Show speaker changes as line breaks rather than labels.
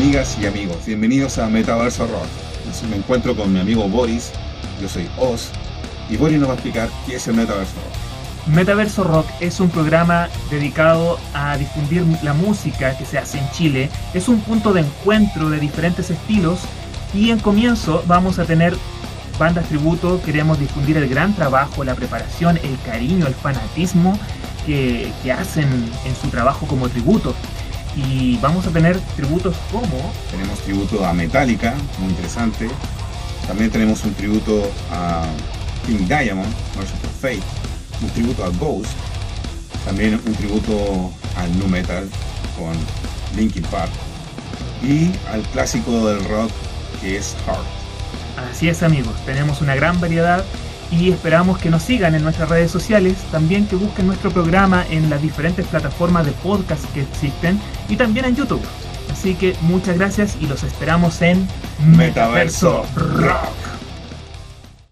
amigas y amigos, bienvenidos a Metaverso Rock. Me encuentro con mi amigo Boris, yo soy Oz, y Boris nos va a explicar qué es el Metaverso Rock.
Metaverso Rock es un programa dedicado a difundir la música que se hace en Chile. Es un punto de encuentro de diferentes estilos y en comienzo vamos a tener bandas tributo, queremos difundir el gran trabajo, la preparación, el cariño, el fanatismo que, que hacen en su trabajo como tributo. Y vamos a tener tributos como...
Tenemos tributo a Metallica, muy interesante. También tenemos un tributo a King Diamond, of Fate. Un tributo a Ghost. También un tributo al Nu Metal con Linkin Park. Y al clásico del rock que es Heart.
Así es amigos, tenemos una gran variedad y esperamos que nos sigan en nuestras redes sociales, también que busquen nuestro programa en las diferentes plataformas de podcast que existen y también en YouTube. Así que muchas gracias y los esperamos en
Metaverso Rock.